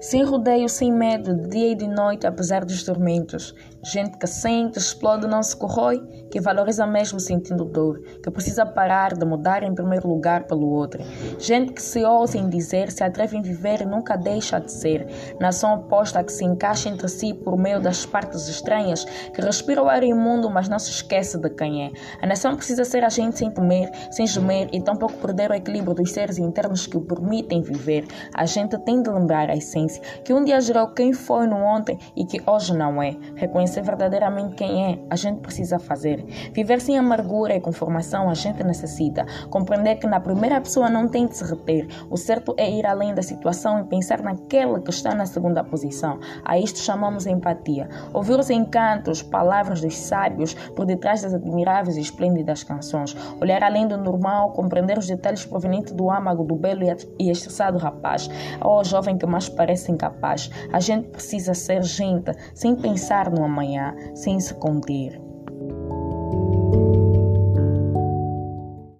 Sem rodeio, sem medo, de dia e de noite, apesar dos tormentos. Gente que sente, explode, não se corrói, que valoriza mesmo sentindo dor, que precisa parar de mudar em primeiro lugar pelo outro. Gente que se ousa em dizer, se atreve em viver e nunca deixa de ser. Nação oposta que se encaixa entre si por meio das partes estranhas, que respira o ar imundo, mas não se esquece de quem é. A nação precisa ser a gente sem temer, sem gemer e tampouco perder o equilíbrio dos seres internos que o permitem viver. A gente tem de lembrar a essência, que um dia gerou quem foi no ontem e que hoje não é. Reconhecer conhecer verdadeiramente quem é, a gente precisa fazer. Viver sem amargura e conformação, a gente necessita. Compreender que na primeira pessoa não tem de se reter. O certo é ir além da situação e pensar naquela que está na segunda posição. A isto chamamos empatia. Ouvir os encantos, palavras dos sábios por detrás das admiráveis e esplêndidas canções. Olhar além do normal, compreender os detalhes provenientes do âmago do belo e estressado rapaz. Ou jovem que mais parece incapaz. A gente precisa ser gente, sem pensar no amanhã sem se conter.